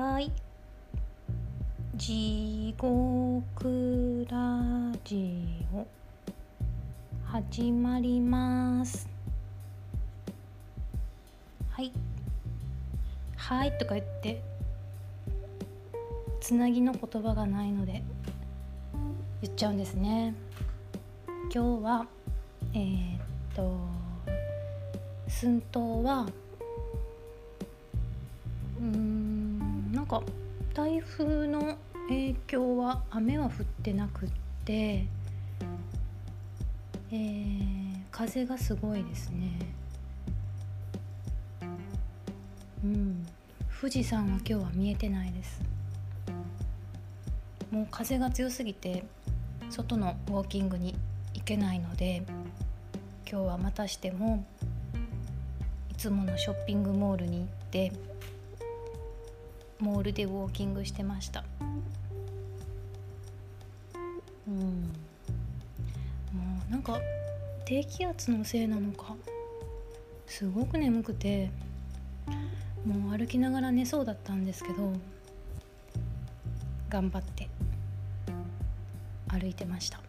はい。地獄ラジオ。始まります。はい。はいとか言ってつなぎの言葉がないので言っちゃうんですね。今日はえー、っと寸胴はか台風の影響は雨は降ってなくってえー、風がすごいですね。うん。富士山は今日は見えてないです。もう風が強すぎて外のウォーキングに行けないので今日はまたしてもいつものショッピングモールに行ってモールでウォーキングしてました。うん。もうなんか低気圧のせいなのかすごく眠くてもう歩きながら寝そうだったんですけど頑張って歩いてました。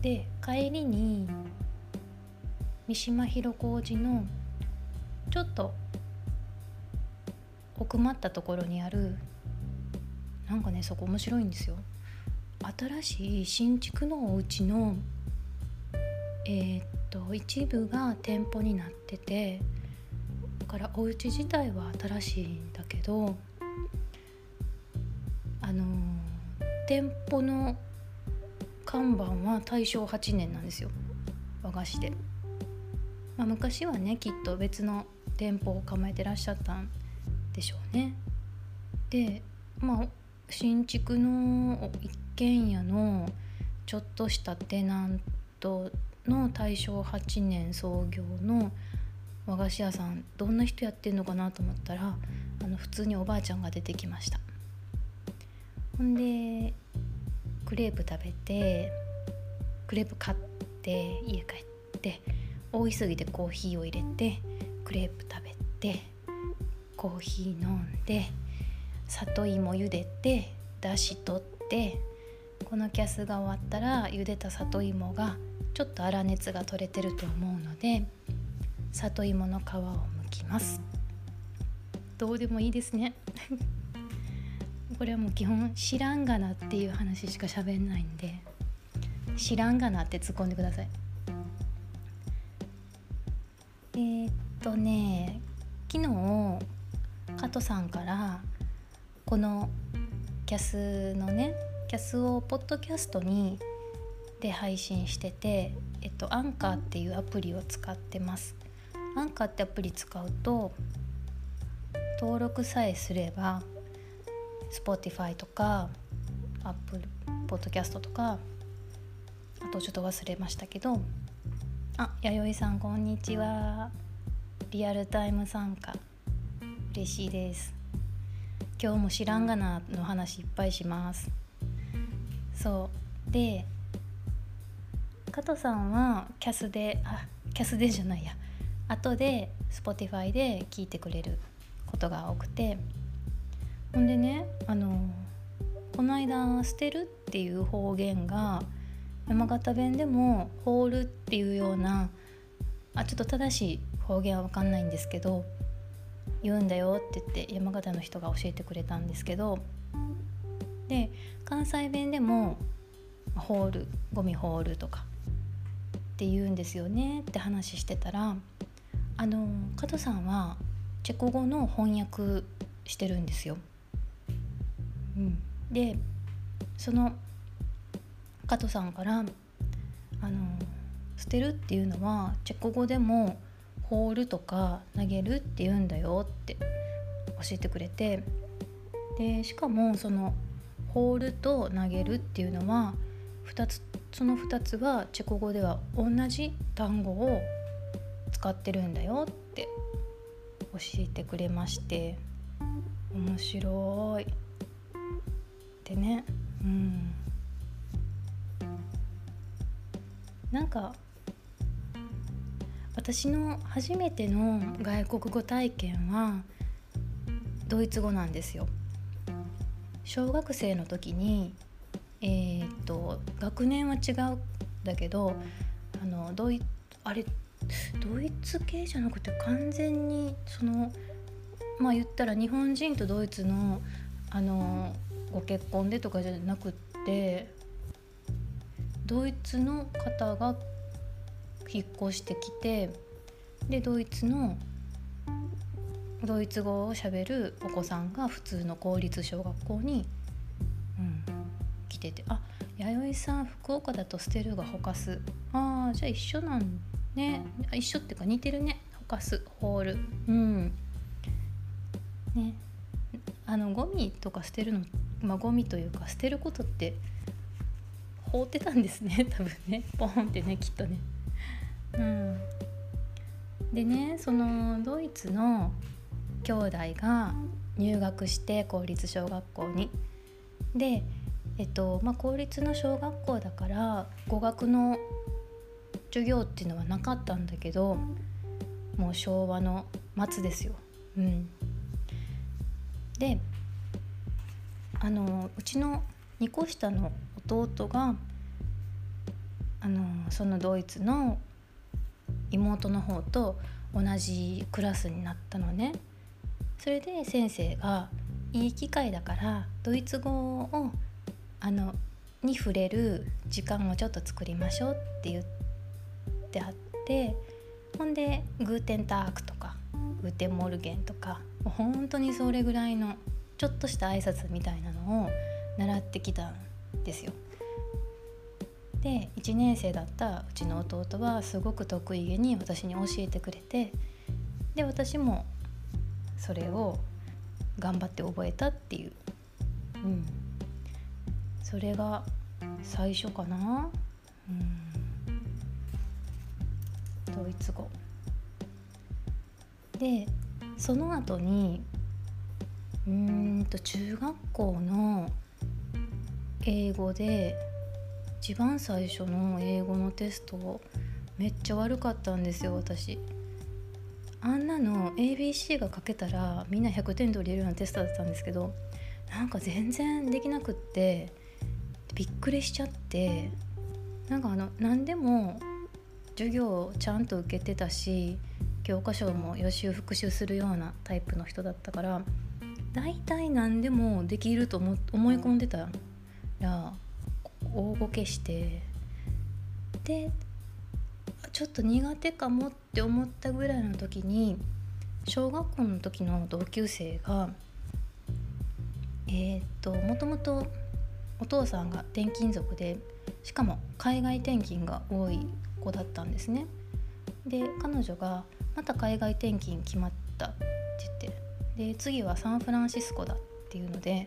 で帰りに三島広小路のちょっと奥まったところにあるなんかねそこ面白いんですよ。新しい新築のお家のえー、っと一部が店舗になっててだからお家自体は新しいんだけどあのー、店舗の看板は大正8年なんですよ。和菓子で、まあ、昔はねきっと別の店舗を構えてらっしゃったんででしょうね。でまあ新築の一軒家のちょっとしたテナントの大正8年創業の和菓子屋さんどんな人やってんのかなと思ったらあの普通におばあちゃんが出てきました。ほんでクレープ食べてクレープ買って家帰って大急ぎでコーヒーを入れてクレープ食べてコーヒー飲んで里芋茹でてだし取ってこのキャスが終わったら茹でた里芋がちょっと粗熱が取れてると思うので里芋の皮を剥きます。どうでもいいですね。これはもう基本知らんがなっていう話しか喋んないんで知らんがなって突っ込んでください。えー、っとね昨日加藤さんからこのキャスのねキャスをポッドキャストにで配信してて、えっと、アンカーっていうアプリを使ってます。アンカーってアプリ使うと登録さえすれば Spotify とか Apple Podcast とかあとちょっと忘れましたけどあ弥生さんこんにちは。リアルタイム参加。嬉しいです。今日も知らんがなの話いっぱいします。そう。で加藤さんはキャスであキャスでじゃないや。後で Spotify で聞いてくれることが多くて。ほんでねあのこの間「捨てる」っていう方言が山形弁でも「放る」っていうようなあちょっと正しい方言は分かんないんですけど言うんだよって言って山形の人が教えてくれたんですけどで関西弁でも「ホール」「ゴミホール」とかって言うんですよねって話してたらあの加藤さんはチェコ語の翻訳してるんですよ。うん、でその加藤さんからあの捨てるっていうのはチェコ語でも放るとか投げるって言うんだよって教えてくれてでしかもその放ると投げるっていうのは2つその2つはチェコ語では同じ単語を使ってるんだよって教えてくれまして面白い。ってねうん。なんか私の初めての外国語体験はドイツ語なんですよ。小学生の時にえー、っと学年は違うんだけどあのドイあれドイツ系じゃなくて完全にそのまあ言ったら日本人とドイツのあのご結婚でとかじゃなくってドイツの方が引っ越してきてでドイツのドイツ語をしゃべるお子さんが普通の公立小学校に、うん、来ててあ弥生さん福岡だと捨てるがほかすああじゃあ一緒なんね。一緒っていうか似てるね。ほかすホール。うん。ね。あのゴミとか捨てるのまあゴミというか捨てることって放ってたんですね。多分ね。ポンってねきっとね。うん。でねそのドイツの兄弟が入学して公立小学校に。でえっとまあ公立の小学校だから語学の授業っていうのはなかったんだけどもう昭和の末ですよ。うん、であのうちの2個下の弟があのそのドイツの妹の方と同じクラスになったのね。それで先生がいい機会だからドイツ語をあのに触れる時間をちょっと作りましょうって言ってあってほんで Guten Tag とか Guten Morgen とかもう本当にそれぐらいのちょっとした挨拶みたいなのを習ってきたんですよ。で1年生だったうちの弟はすごく得意げに私に教えてくれてで私もそれを頑張って覚えたっていう、うん、それが最初かな、うん、ドイツ語。でその後にうんと中学校の英語で一番最初の英語のテストめっちゃ悪かったんですよ私。あんなの ABC が書けたらみんな100点取れるようなテストだったんですけどなんか全然できなくってびっくりしちゃってなんかあの何でも授業をちゃんと受けてたし教科書も予習復習するようなタイプの人だったから大体何でもできると思思い込んでたら大ごけしてでちょっと苦手かもって思ったぐらいの時に小学校の時の同級生がえっ、ともともとお父さんが転勤族でしかも海外転勤が多い子だったんですね。で彼女が「また海外転勤決まった」って言ってで次はサンフランシスコだっていうので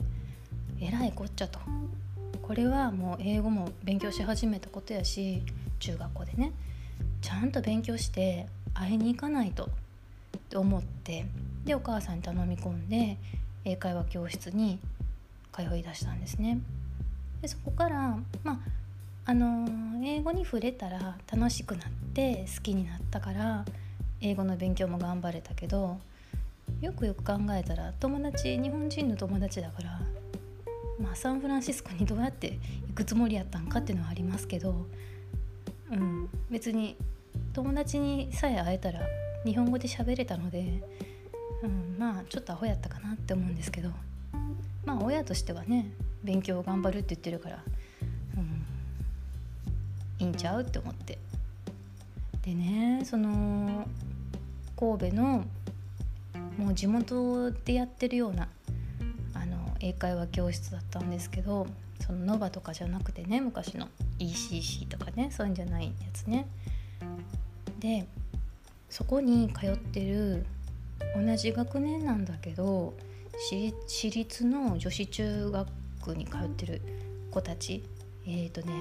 えらいこっちゃとこれはもう英語も勉強し始めたことやし中学校でねちゃんと勉強して会いに行かないとって思ってでお母さんに頼み込んで英会話教室に通いだしたんですね。でそこからまああの英語に触れたら楽しくなって好きになったから英語の勉強も頑張れたけどよくよく考えたら友達日本人の友達だから、まあ、サンフランシスコにどうやって行くつもりやったんかっていうのはありますけど、うん、別に友達にさえ会えたら日本語で喋れたので、うん、まあちょっとアホやったかなって思うんですけどまあ親としてはね勉強を頑張るって言ってるから、うん、いいんちゃうって思って。でねその神戸のもう地元でやってるような英会話教室だったんですけどそのノバとかじゃなくてね昔の ECC とかねそういうんじゃないやつね。でそこに通ってる同じ学年なんだけど私立の女子中学に通ってる子たちえっ、ー、とね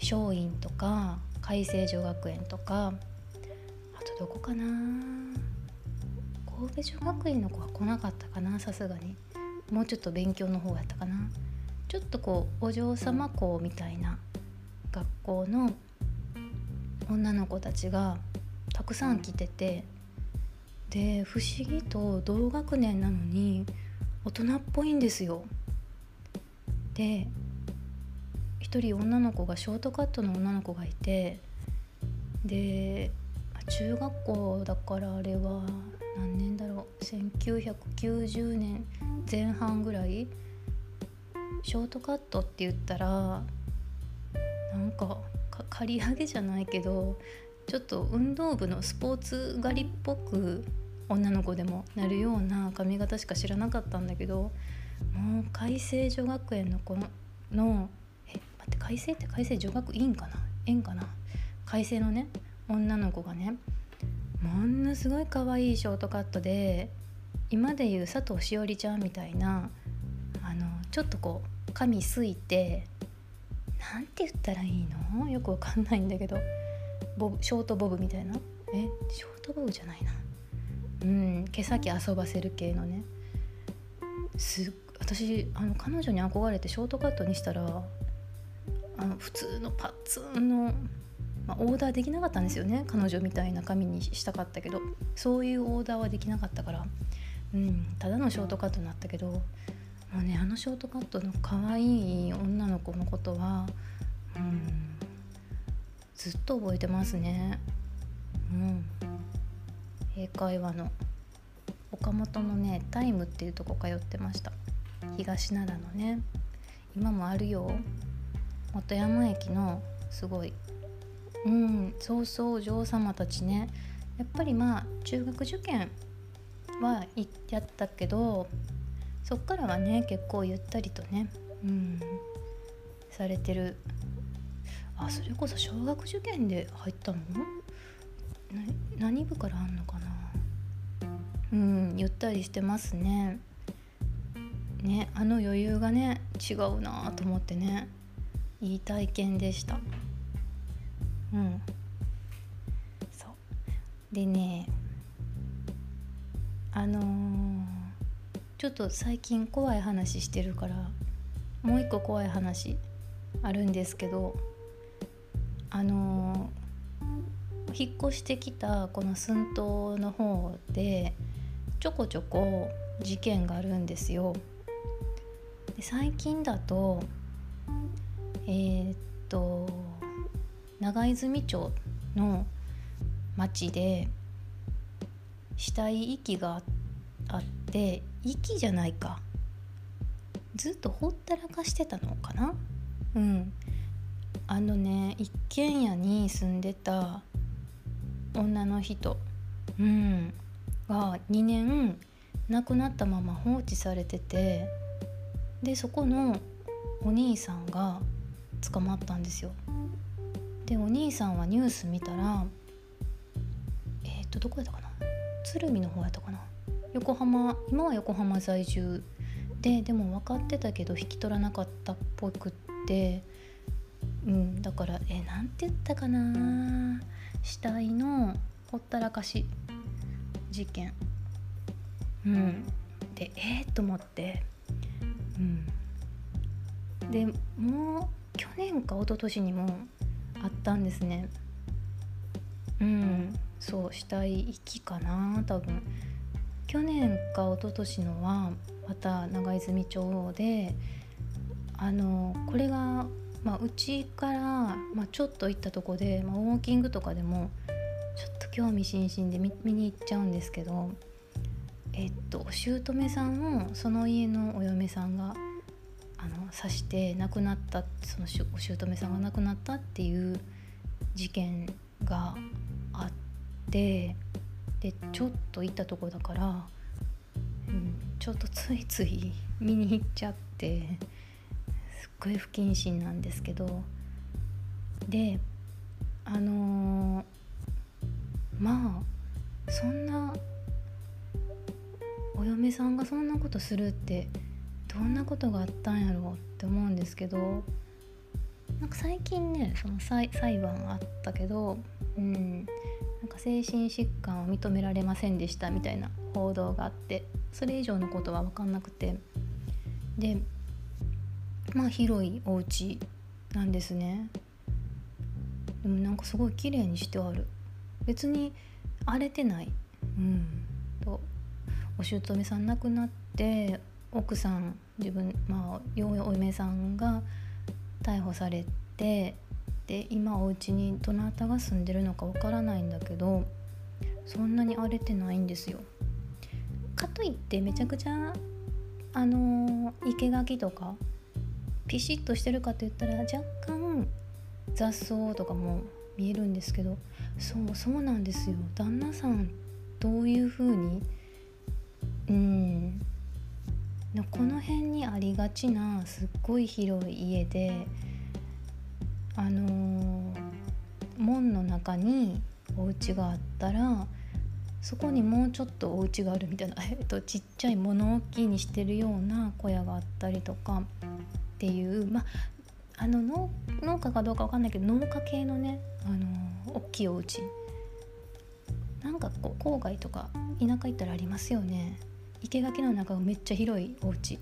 松陰とか海星女学園とかあとどこかな神戸女学院の子は来なかったかなさすがに。もうちょっと勉強の方やったかなちょっとこうお嬢様校みたいな学校の女の子たちがたくさん来ててで不思議と同学年なのに大人っぽいんですよ。で一人女の子がショートカットの女の子がいてで中学校だからあれは何年だろう1990年前半ぐらいショートカットって言ったらなんか刈り上げじゃないけどちょっと運動部のスポーツ狩りっぽく女の子でもなるような髪型しか知らなかったんだけどもう改正女学園の子のえ待って改正って改正女学院かな？園かな？改正のね女の子がねものすごい可愛いショートカットで今でいう佐藤しおりちゃんみたいなあのちょっとこう髪すいて何て言ったらいいの？よくわかんないんだけどボブショートボブみたいな？え？ショートボブじゃないな。うん毛先遊ばせる系のね。す私あの彼女に憧れてショートカットにしたらあの普通のパッツンの、まあ、オーダーできなかったんですよね。彼女みたいな髪にしたかったけど。そういうオーダーはできなかったから、うん、ただのショートカットになったけどもうねあのショートカットの可愛い女の子のことは、うん、ずっと覚えてますね。うん英会話の。岡本のねタイムっていうとこ通ってました。東奈良のね。今もあるよ。本山駅のすごい。うんそうそうお嬢様たちね。やっぱりまあ中学受験はやったけどそっからはね結構ゆったりとねうんされてる。あそれこそ小学受験で入ったの？何部からあんのかな？うんゆったりしてますね。ねあの余裕がね違うなと思ってねいい体験でした。うん。そう。でねあのー、ちょっと最近怖い話してるからもう一個怖い話あるんですけどあのー、引っ越してきたこの寸島の方でちょこちょこ事件があるんですよ。で最近だとえー、っと長泉町の町で死体遺棄があって遺棄じゃないか。ずっとほったらかしてたのかな？うん。あのね一軒家に住んでた女の人、うん、が2年亡くなったまま放置されててでそこのお兄さんが捕まったんですよ。でお兄さんはニュース見たらえっ、とどこやったかな？鶴見の方やったかな。横浜今は横浜在住ででも分かってたけど引き取らなかったっぽくって。うんだからえなんて言ったかな。死体のほったらかし事件。うん。でえー、と思って。うん。でもう去年か一昨年にもあったんですね。うんそう死体遺棄かな多分。去年か一昨年のはまた長泉町であのこれがまあ、うちから、まあ、ちょっと行ったとこで、まあ、ウォーキングとかでもちょっと興味津々で見見に行っちゃうんですけどえっとお姑さんをその家のお嫁さんがあの刺して亡くなったそのお姑さんが亡くなったっていう事件がでちょっと行ったとこだから、うん、ちょっとついつい見に行っちゃってすっ。ごい不謹慎なんですけどであのー、まあそんなお嫁さんがそんなことするってどんなことがあったんやろうって思うんですけどなんか最近ねその裁判あったけど、うん、なんか精神疾患を認められませんでしたみたいな報道があってそれ以上のことは分かんなくて。でまあ広いお家なんですね。でもなんかすごい綺麗にしてある。別に荒れてない。うん。とお姑さん亡くなって奥さん自分まあお嫁さんが逮捕されてで今お家にどなたが住んでるのかわからないんだけどそんなに荒れてないんですよ。かといってめちゃくちゃあの生垣とかピシッとしてるかと言ったら若干雑草とかも見えるんですけどそうそうなんですよ旦那さんどういう風にうんこの辺にありがちなすっごい広い家であのー、門の中にお家があったらそこにもうちょっとお家があるみたいな、えっと、ちっちゃい物置にしてるような小屋があったりとかっていうまあの農農家かどうか分かんないけど農家系のねあの大きいお家。なんかこう郊外とか田舎行ったらありますよね。生垣の中がめっちゃ広いお家、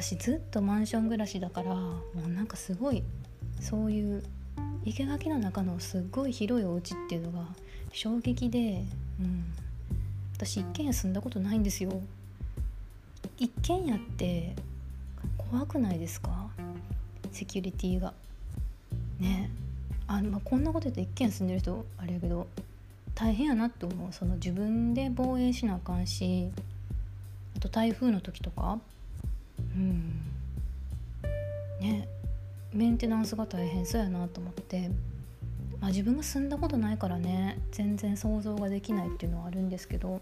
私ずっとマンション暮らしだからもうなんかすごいそういう生垣の中のすっごい広いお家っていうのが衝撃で、うん、私一軒家住んだことないんですよ。一軒家って怖くないですか？セキュリティが。ね。あまあ、こんなこと言うと一軒家住んでる人あれやけど大変やなって思う。その自分で防衛しなあかんしあと台風の時とかうん。ね。メンテナンスが大変そうやなと思って。まあ自分が住んだことないからね。全然想像ができないっていうのはあるんですけど。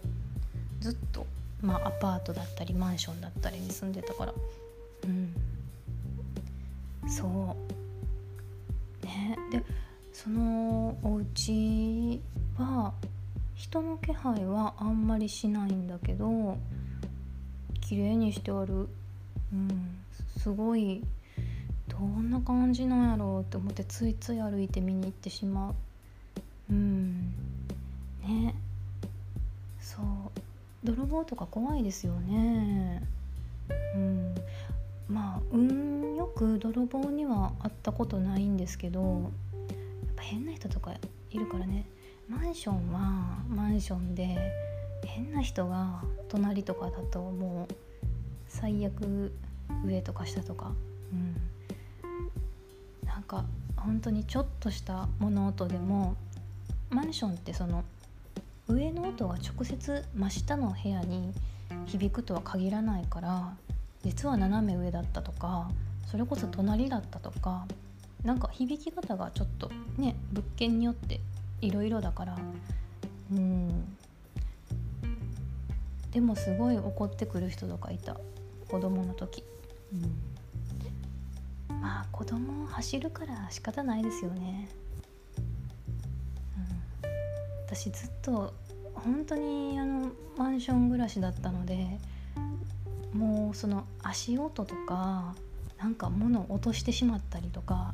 ずっとまあアパートだったりマンションだったりに住んでたから。うん。そう。ね。でそのお家は人の気配はあんまりしないんだけど綺麗にしてあるうんすごいどんな感じなんやろうって思ってついつい歩いて見に行ってしまううんねそう泥棒とか怖いですよねうんまあ運よく泥棒には会ったことないんですけどやっぱ変な人とかいるからねマンションはマンションで変な人が隣とかだともう最悪上とか下とか。うん。なんか本当にちょっとした物音でもマンションってその上の音が直接真下の部屋に響くとは限らないから実は斜め上だったとかそれこそ隣だったとかなんか響き方がちょっとね物件によっていろいろだから。うん。でもすごい怒ってくる人とかいた子供の時、うん、まあ子供走るから仕方ないですよね、うん、私ずっと本当にあのマンション暮らしだったのでもうその足音とかなんか物を落としてしまったりとか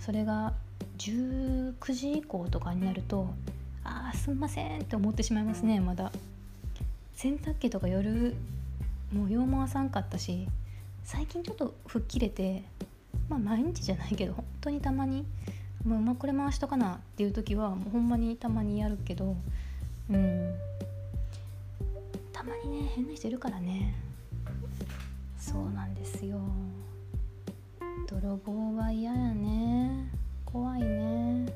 それが19時以降とかになるとああすんませんって思ってしまいますねまだ。洗濯機とか夜もう用もあさんかったし最近ちょっと吹っ切れてまあ毎日じゃないけど本当にたまにもうまあこれ回しとかなっていう時はもうほんまにたまにやるけどうん。たまにね変な人いるからね。そうなんですよ。泥棒は嫌やね。怖いね。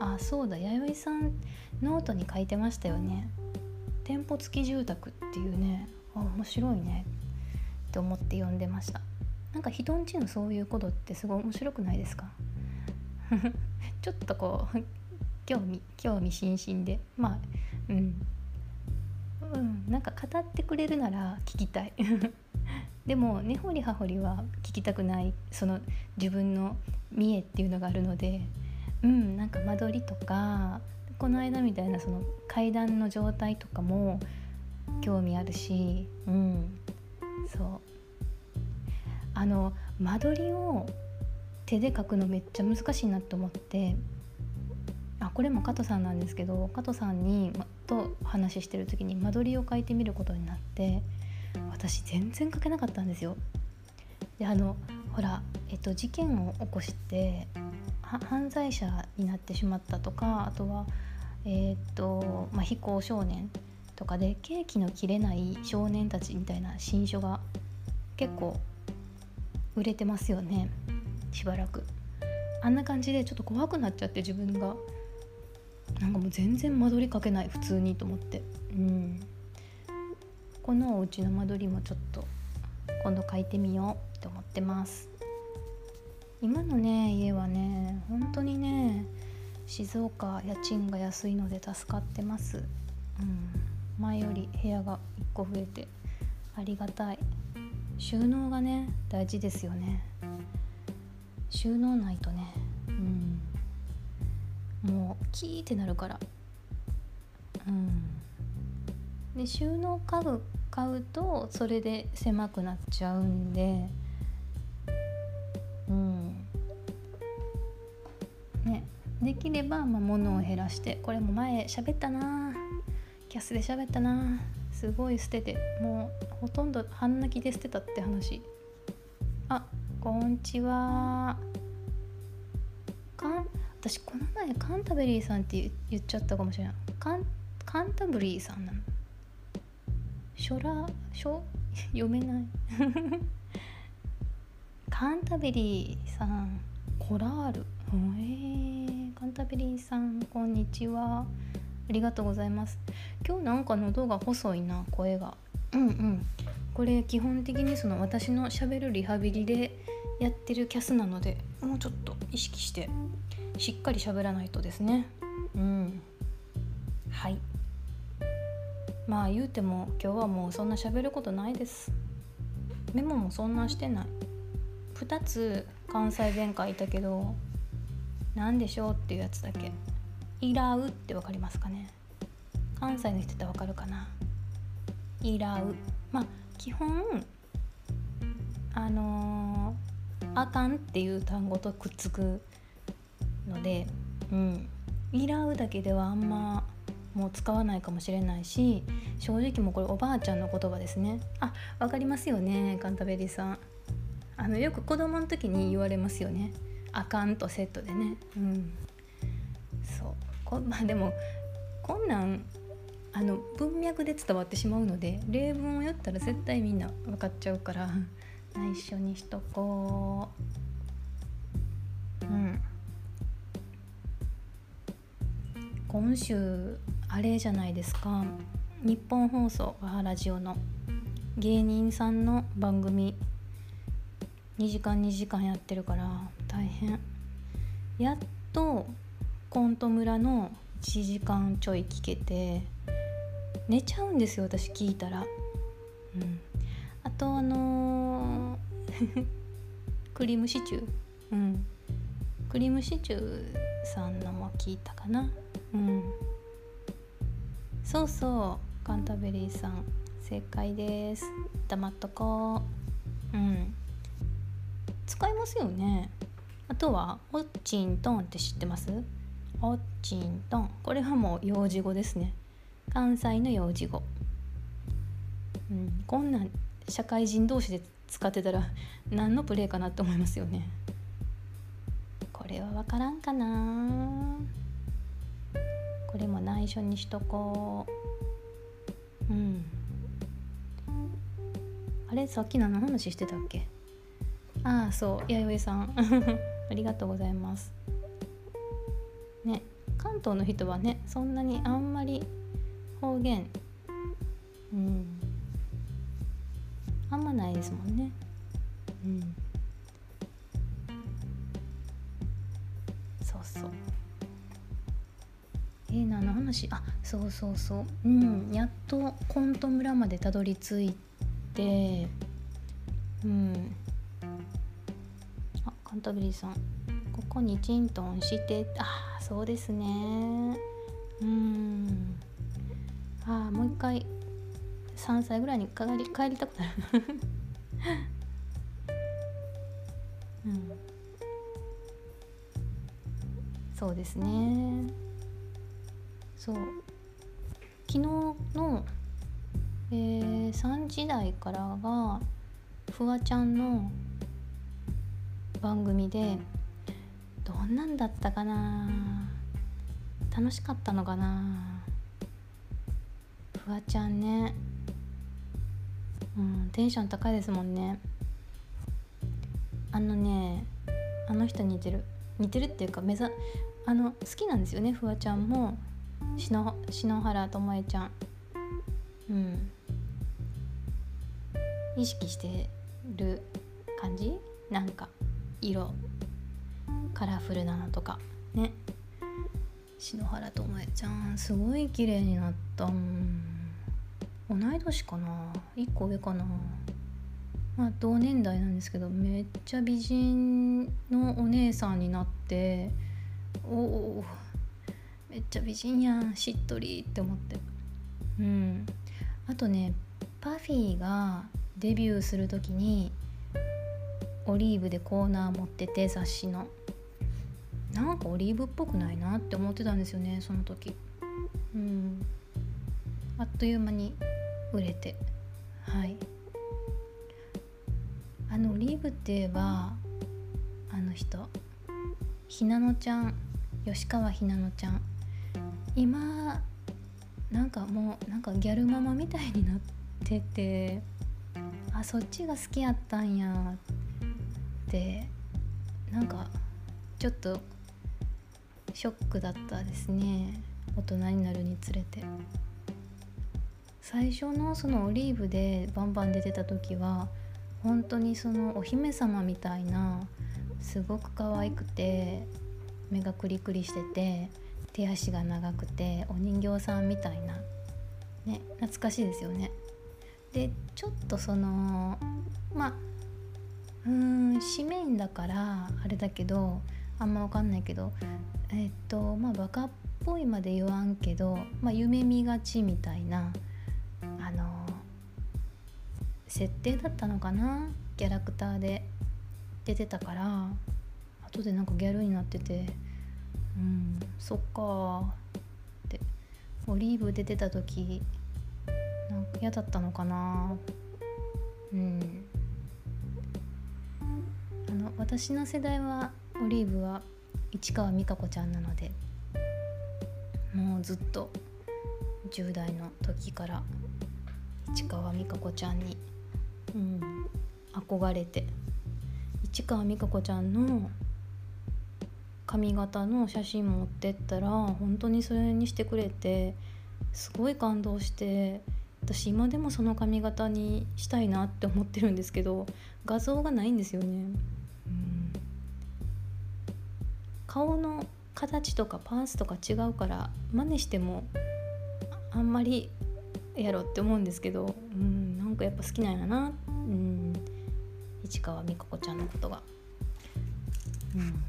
あそうだ。弥生さんノートに書いてましたよね。店舗付き住宅っていうねあ面白いねって思って読んでました。なんか人んちのそういうことってすごい面白くないですか？ちょっとこう興味興味津々で。まあうん。うんなんか語ってくれるなら聞きたい。でも根掘り葉掘りは聞きたくない。その自分の見栄っていうのがあるので。うんなんか間取りとかこの間みたいなその階段の状態とかも興味あるしうんそうあの間取りを手で描くのめっちゃ難しいなと思ってあこれも加藤さんなんですけど加藤さんに、ま、と話してる時に間取りを書いてみることになって私全然書けなかったんですよ。であのほら、えっと、事件を起こして犯罪者になってしまったとかあとはえー、っと、まあ、非行少年とかでケーキの切れない少年たちみたいな新書が結構売れてますよね。しばらく。あんな感じでちょっと怖くなっちゃって自分が。なんかもう全然間取りかけない普通にと思って。うん。このお家の間取りもちょっと今度書いてみようって思ってます。今のね家はね本当にね静岡家賃が安いので助かってます、うん、前より部屋が1個増えてありがたい。収納がね大事ですよね。収納ないとね。うん。もうキーってなるから。うん。で収納家具買うとそれで狭くなっちゃうんでできればまあ物を減らしてこれも前喋ったな。キャスで喋ったな。すごい捨ててもうほとんど半泣きで捨てたって話。あこんちは。かん私この前カンタベリーさんって言っちゃったかもしれない。カンカンタブリーさんなの。書ら書？読めない。カンタベリーさんコラール。えー、カンタベリーさんこんにちは。ありがとうございます。今日なんか喉が細いな声が。うんうん。これ基本的にその私のしゃべるリハビリでやってるキャスなのでもうちょっと意識してしっかり喋らないとですね。うん。はい。まあ言うても今日はもうそんな喋ることないです。メモもそんなしてない。2つ関西弁書いたけど何でしょう？っていうやつだけ「いらう」って分かりますかね。関西の人って分かるかな「いらう」まあ基本あのー、あかんっていう単語とくっつくのでうん「いらう」だけではあんまもう使わないかもしれないし正直もうこれおばあちゃんの言葉ですね。あわかりますよねカンタベリーさん。あのよく子供の時に言われますよね。あかんとセットでね。うん。そう。こ まあでもこんなんあの文脈で伝わってしまうので例文を言ったら絶対みんな分かっちゃうから内緒にしとこう。うん。今週あれじゃないですか。日本放送はラジオの。芸人さんの番組。2時間2時間やってるから。大変。やっとコント村の1時間ちょい聞けて寝ちゃうんですよ私聞いたら。うん。あとあのー クリームシチュー。うん。クリームシチューさんのも聞いたかな。うん。そうそうカンタベリーさん正解です。黙っとこう。うん。使いますよね。あとはオッチントンって知ってます？オッチントンこれはもう幼児語ですね。関西の幼児語。うんこんなん社会人同士で使ってたら何のプレイかなって思いますよね。これは分からんかな。これも内緒にしとこう。うん。あれさっき何の話してたっけ？ああそう弥生さん。ありがとうございます。ね関東の人はねそんなにあんまり方言うんあんまないですもんね。うん。そうそう。えー、何の話？あそうそうそう。うんやっとコント村までたどり着いてうん。カンタベリーさん。ここにチントンして。あそうですね。うん。ああもう一回。3歳ぐらいに帰り帰りたくなる。うん。そうですね。そう。昨日の、えー、3時台からがフワちゃんの番組でどんなんだったかな？楽しかったのかな？フワちゃんね。うんテンション高いですもんね。あのねあの人似てる。似てるっていうか目ざあの好きなんですよねフワちゃんも。篠篠原ともえちゃん。うん。意識してる感じ？なんか色カラフルなのとか。ね。篠原ともえちゃんすごい綺麗になった同い年かな。1個上かな。まあ同年代なんですけどめっちゃ美人のお姉さんになっておおめっちゃ美人やんしっとりって思って。うん。あとねパフィーがデビューする時にオリーブでコーナー持ってて雑誌の。なんかオリーブっぽくないなって思ってたんですよねその時。うん。あっという間に売れて。はい。あのオリーブって言えばあの人。ひなのちゃん。吉川ひなのちゃん。今なんかもうなんかギャルママみたいになってて。あそっちが好きやったんやってなんかちょっとショックだったですね大人になるにつれて。最初のそのオリーブでバンバン出てた時は本当にそのお姫様みたいなすごく可愛くて目がクリクリしてて手足が長くてお人形さんみたいな。ね懐かしいですよね。でちょっとそのまあうーん紙面だからあれだけどあんま分かんないけどえっとまあバカっぽいまで言わんけど、まあ、夢見がちみたいなあの設定だったのかなキャラクターで出てたから後でなんかギャルになっててうんそっかってオリーブ出てた時なんか嫌だったのかなうん。私の世代はオリーブは市川美香子ちゃんなのでもうずっと10代の時から市川美香子ちゃんに、うん、憧れて市川美香子ちゃんの髪型の写真持ってったら本当にそれにしてくれてすごい感動して私今でもその髪型にしたいなって思ってるんですけど画像がないんですよね。顔の形とかパースとか違うから真似してもあんまりやろって思うんですけどうんなんかやっぱ好きなんやな。うん。市川美香子ちゃんのことが。うん。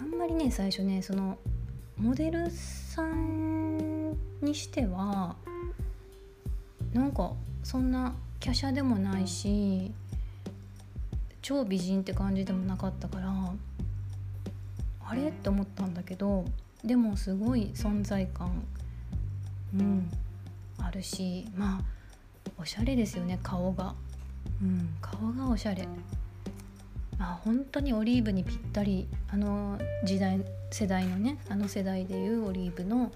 あんまりね最初ねそのモデルさんにしてはなんかそんな華奢でもないし超美人って感じでもなかったからあれ？って思ったんだけどでもすごい存在感うんあるしまあおしゃれですよね顔が。うん。顔がおしゃれ。まあ本当にオリーブにぴったりあの時代世代のねあの世代でいうオリーブの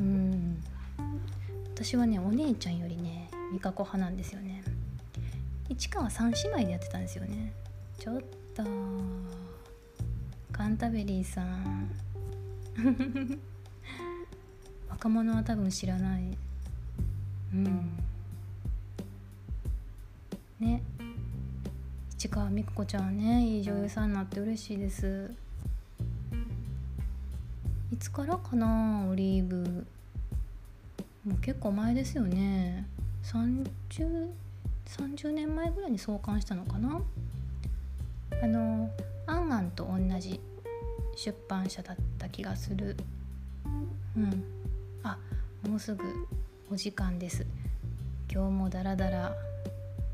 うん私はねお姉ちゃんよりね美香子派なんですよね市川三姉妹でやってたんですよね。ちょっと。カンタベリーさん。若者は多分知らない。うん。ね。市川美子ちゃんねいい女優さんになって嬉しいです。いつからかなオリーブ。もう結構前ですよね。30, 30年前ぐらいに創刊したのかな？あの「あんあん」と同じ出版社だった気がする。うん。あもうすぐお時間です。今日もダラダラ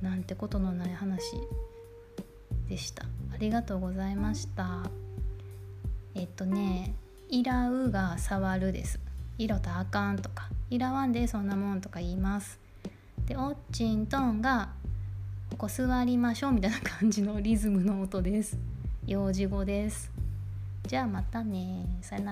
なんてことのない話でした。ありがとうございました。えっとね「いらう」が「触る」です「いろたあかん」とか「いらわんでそんなもん」とか言います。で「おっちんとん」が「ここ座りましょう」みたいな感じのリズムの音です。幼児語です。じゃあまたね。さよなら。